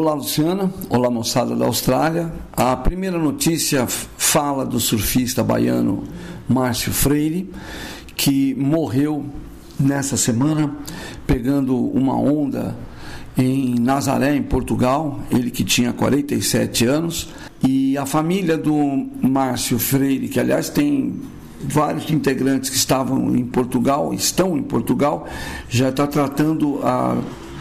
Olá, Luciana. Olá, moçada da Austrália. A primeira notícia fala do surfista baiano Márcio Freire, que morreu nessa semana pegando uma onda em Nazaré, em Portugal, ele que tinha 47 anos, e a família do Márcio Freire, que aliás tem vários integrantes que estavam em Portugal, estão em Portugal, já está tratando a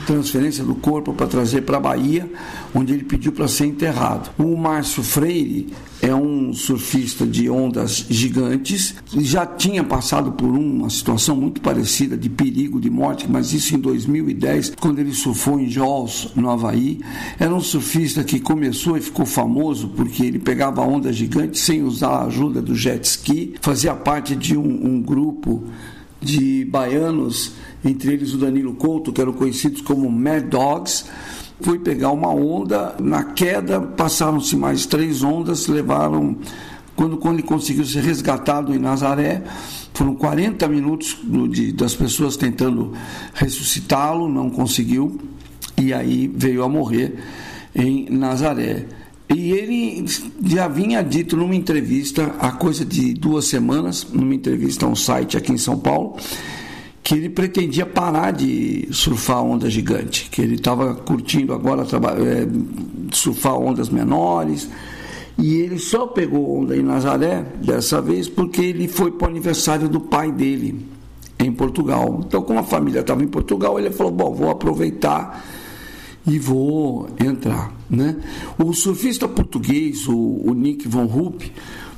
transferência do corpo para trazer para a Bahia, onde ele pediu para ser enterrado. O Márcio Freire é um surfista de ondas gigantes, já tinha passado por uma situação muito parecida de perigo de morte, mas isso em 2010, quando ele surfou em Jaws, no Havaí. Era um surfista que começou e ficou famoso porque ele pegava ondas gigantes sem usar a ajuda do jet ski, fazia parte de um, um grupo de baianos, entre eles o Danilo Couto, que eram conhecidos como Mad Dogs, foi pegar uma onda, na queda passaram-se mais três ondas, levaram, quando, quando ele conseguiu ser resgatado em Nazaré, foram 40 minutos de, das pessoas tentando ressuscitá-lo, não conseguiu, e aí veio a morrer em Nazaré. E ele já vinha dito numa entrevista, há coisa de duas semanas, numa entrevista a um site aqui em São Paulo, que ele pretendia parar de surfar onda gigante, que ele estava curtindo agora é, surfar ondas menores. E ele só pegou onda em Nazaré dessa vez porque ele foi para o aniversário do pai dele em Portugal. Então, como a família estava em Portugal, ele falou: Bom, vou aproveitar e vou entrar. Né? O surfista português, o, o Nick Von Rupp,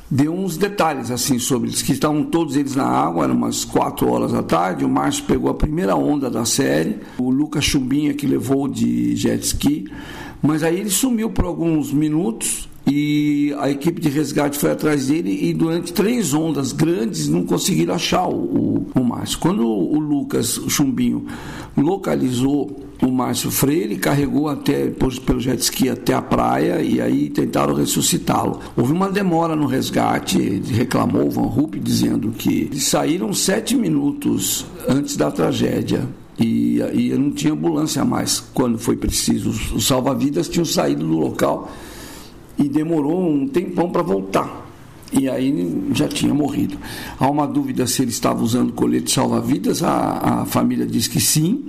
deu uns detalhes assim sobre eles, que estavam todos eles na água, eram umas 4 horas da tarde, o Márcio pegou a primeira onda da série, o Lucas Chumbinha que levou de jet ski, mas aí ele sumiu por alguns minutos e a equipe de resgate foi atrás dele e durante três ondas grandes não conseguiram achar o, o, o Márcio. Quando o, Lucas o Chumbinho localizou o Márcio Freire, carregou até pelo jet ski até a praia e aí tentaram ressuscitá-lo. Houve uma demora no resgate, reclamou o Van Rupp dizendo que saíram sete minutos antes da tragédia. E, e não tinha ambulância mais quando foi preciso. Os salva-vidas tinham saído do local e demorou um tempão para voltar. E aí já tinha morrido. Há uma dúvida se ele estava usando colete salva-vidas, a, a família diz que sim,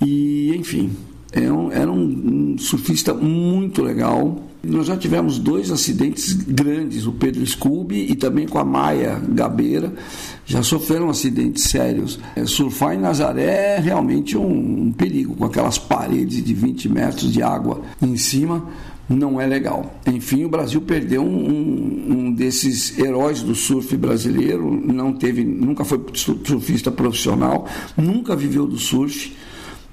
e, enfim, é era um, um surfista muito legal. Nós já tivemos dois acidentes grandes, o Pedro Scooby e também com a Maia Gabeira, já sofreram acidentes sérios. É, surfar em Nazaré é realmente um, um, perigo, com aquelas paredes de 20 metros de água em cima, não é legal. Enfim, o Brasil perdeu um, um desses heróis do surf brasileiro, não teve, nunca foi surfista profissional, nunca viveu do surf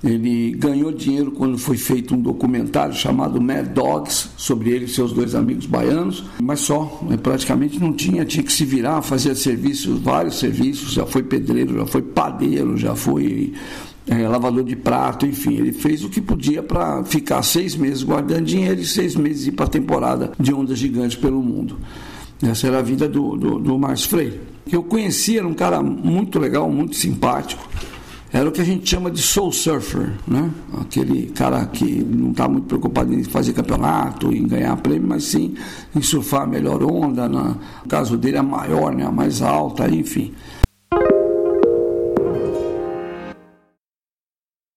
ele ganhou dinheiro quando foi feito um documentário chamado Mad Dogs, sobre ele e seus dois amigos baianos, mas só, né, praticamente não tinha, tinha que se virar, fazer serviços, vários serviços, já foi pedreiro, já foi padeiro, já foi é, lavador de prato, enfim, ele fez o que podia para ficar seis meses guardando dinheiro e seis meses ir para a temporada de ondas gigantes pelo mundo. Essa era a vida do, do, do Márcio Freire. Eu conheci, era um cara muito legal, muito simpático era o que a gente chama de soul surfer, né? Aquele cara que não está muito preocupado em fazer campeonato, em ganhar prêmio, mas sim em surfar a melhor onda, na, no caso dele a maior, né? a mais alta, enfim.